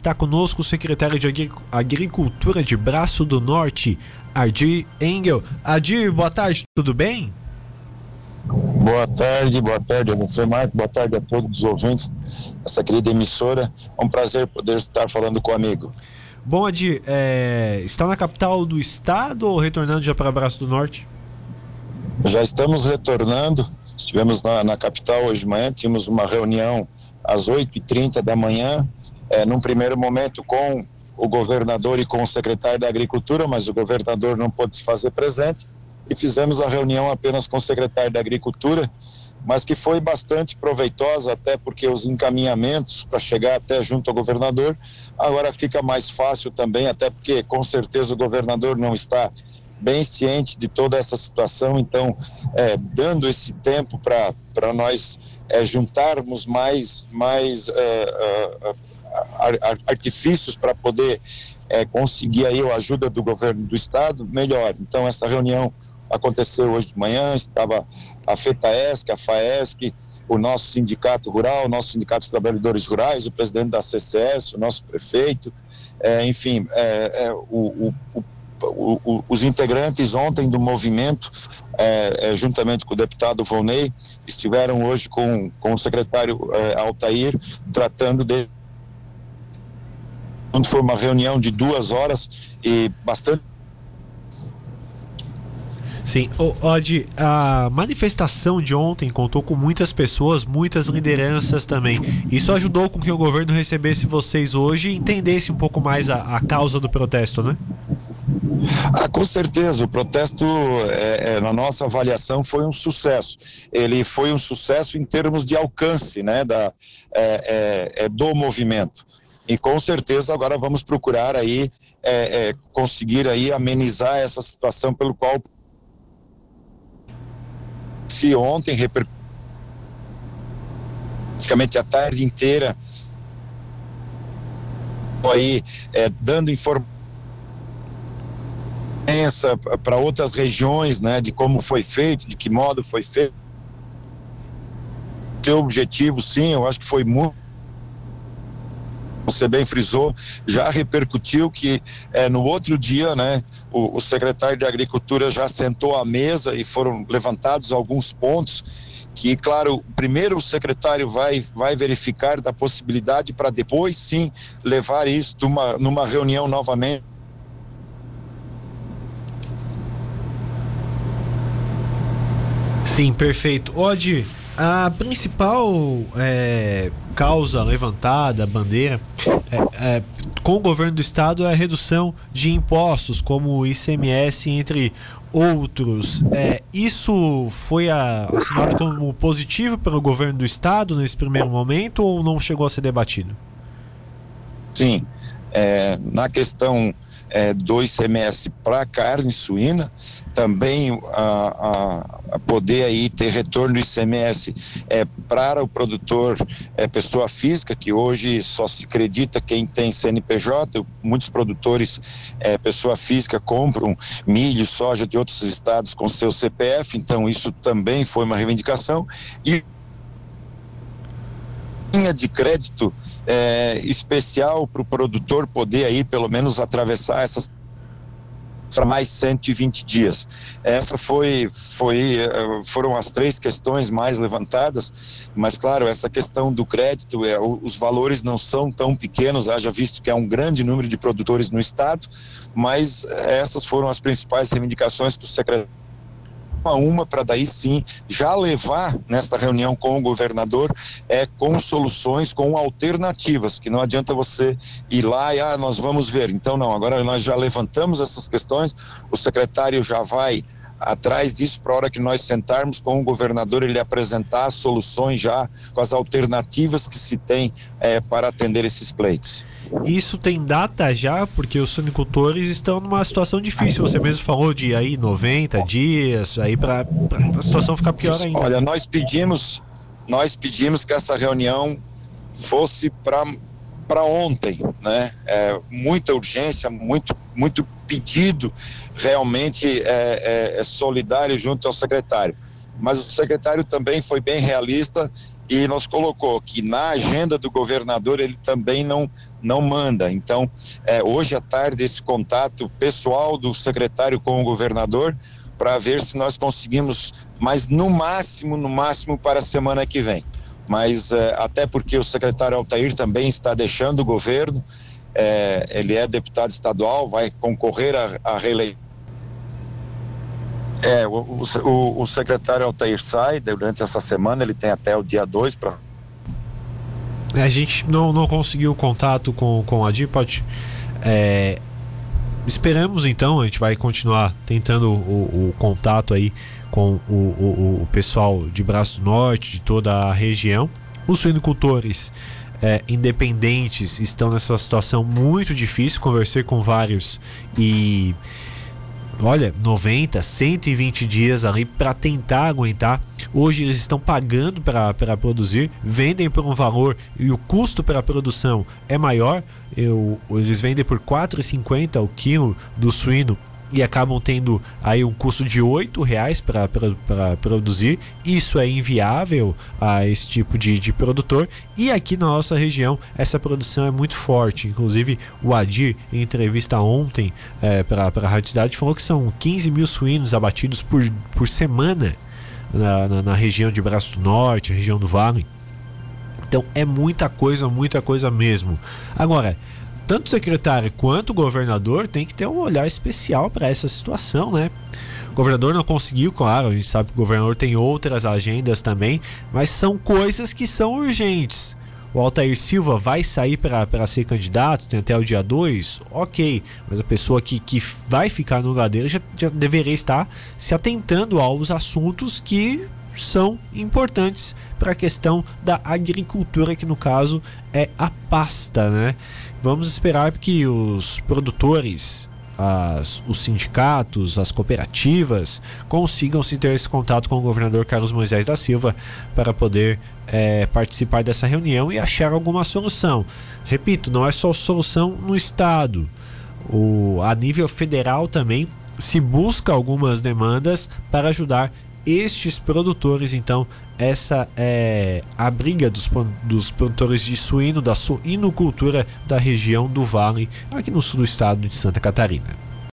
Está conosco o secretário de Agricultura de Braço do Norte, Adir Engel. Adir, boa tarde, tudo bem? Boa tarde, boa tarde a você, Marco, boa tarde a todos os ouvintes dessa querida emissora. É um prazer poder estar falando com o amigo. Bom, Adir, é... está na capital do estado ou retornando já para Braço do Norte? Já estamos retornando. Estivemos na, na capital hoje de manhã, tínhamos uma reunião às 8h30 da manhã é, num primeiro momento com o governador e com o secretário da Agricultura, mas o governador não pôde se fazer presente, e fizemos a reunião apenas com o secretário da Agricultura, mas que foi bastante proveitosa, até porque os encaminhamentos para chegar até junto ao governador agora fica mais fácil também, até porque com certeza o governador não está bem ciente de toda essa situação, então, é, dando esse tempo para nós é, juntarmos mais, mais é, é artifícios para poder é, conseguir aí a ajuda do governo do estado, melhor. Então essa reunião aconteceu hoje de manhã, estava a FETAESC, a FAESC, o nosso sindicato rural, o nosso sindicato de trabalhadores rurais, o presidente da CCS, o nosso prefeito, é, enfim, é, é, o, o, os integrantes ontem do movimento, é, juntamente com o deputado Volney, estiveram hoje com, com o secretário é, Altair, tratando de foi uma reunião de duas horas e bastante Sim, Odd, a manifestação de ontem contou com muitas pessoas, muitas lideranças também. Isso ajudou com que o governo recebesse vocês hoje e entendesse um pouco mais a, a causa do protesto, né? Ah, com certeza, o protesto, é, é, na nossa avaliação, foi um sucesso. Ele foi um sucesso em termos de alcance né, da, é, é, é do movimento e com certeza agora vamos procurar aí é, conseguir aí amenizar essa situação pelo qual se ontem repercutiu praticamente a tarde inteira aí dando para outras regiões, né, de como foi feito, de que modo foi feito. Seu objetivo, sim, eu acho que foi muito você bem frisou, já repercutiu que é, no outro dia, né, o, o secretário de Agricultura já sentou à mesa e foram levantados alguns pontos que, claro, primeiro o secretário vai, vai verificar da possibilidade para depois sim levar isso numa, numa reunião novamente. Sim, perfeito. Odir, a principal é, causa levantada, bandeira, é, é, com o governo do estado é a redução de impostos, como o ICMS, entre outros. É, isso foi a, assinado como positivo pelo governo do estado nesse primeiro momento ou não chegou a ser debatido? Sim. É, na questão é, do ICMS para carne suína, também a, a, poder aí ter retorno do ICMS é, para o produtor é, pessoa física, que hoje só se acredita quem tem CNPJ, muitos produtores é, pessoa física compram milho, soja de outros estados com seu CPF, então isso também foi uma reivindicação e linha de crédito é, especial para o produtor poder aí pelo menos atravessar essas para mais 120 dias. Essa foi, foi, é, foram as três questões mais levantadas, mas claro, essa questão do crédito, é, os valores não são tão pequenos, haja visto que há um grande número de produtores no estado, mas essas foram as principais reivindicações que o secretário a uma para daí sim já levar nesta reunião com o governador é com soluções, com alternativas, que não adianta você ir lá e ah, nós vamos ver. Então não, agora nós já levantamos essas questões, o secretário já vai atrás disso para a hora que nós sentarmos com o governador ele apresentar as soluções já com as alternativas que se tem é, para atender esses pleitos. Isso tem data já, porque os sonicultores estão numa situação difícil. Você mesmo falou de aí 90 dias, aí para a situação ficar pior ainda. Olha, nós pedimos, nós pedimos que essa reunião fosse para ontem, né? É, muita urgência, muito muito pedido, realmente é, é, é solidário junto ao secretário. Mas o secretário também foi bem realista e nos colocou que na agenda do governador ele também não, não manda. Então, é, hoje à tarde, esse contato pessoal do secretário com o governador para ver se nós conseguimos, mas no máximo, no máximo para a semana que vem. Mas é, até porque o secretário Altair também está deixando o governo, é, ele é deputado estadual, vai concorrer à reeleição é, o, o, o secretário Altair sai durante essa semana, ele tem até o dia 2 para. É, a gente não, não conseguiu contato com, com a Dipot. É, esperamos então, a gente vai continuar tentando o, o contato aí com o, o, o, pessoal de Braço Norte, de toda a região. Os suinocultores é, independentes estão nessa situação muito difícil. Conversei com vários e olha, 90, 120 dias ali para tentar aguentar. Hoje eles estão pagando para produzir, vendem por um valor e o custo para a produção é maior. Eu, eles vendem por R$ 4,50 o quilo do suíno e acabam tendo aí um custo de oito reais para produzir. Isso é inviável a esse tipo de, de produtor. E aqui na nossa região essa produção é muito forte. Inclusive o Adir, em entrevista ontem é, para a Rádio Cidade, falou que são 15 mil suínos abatidos por, por semana na, na, na região de Braço do Norte, região do Vale. Então é muita coisa, muita coisa mesmo. Agora, tanto o secretário quanto o governador tem que ter um olhar especial para essa situação, né? O governador não conseguiu, claro, a gente sabe que o governador tem outras agendas também, mas são coisas que são urgentes. O Altair Silva vai sair para ser candidato, tem até o dia 2, ok, mas a pessoa que, que vai ficar no lugar dele já, já deveria estar se atentando aos assuntos que são importantes para a questão da agricultura, que no caso é a pasta, né? Vamos esperar que os produtores, as, os sindicatos, as cooperativas consigam se ter esse contato com o governador Carlos Moisés da Silva para poder é, participar dessa reunião e achar alguma solução. Repito, não é só solução no estado. O, a nível federal também se busca algumas demandas para ajudar estes produtores, então, essa é a briga dos, dos produtores de suíno, da suinocultura da região do Vale, aqui no sul do estado de Santa Catarina.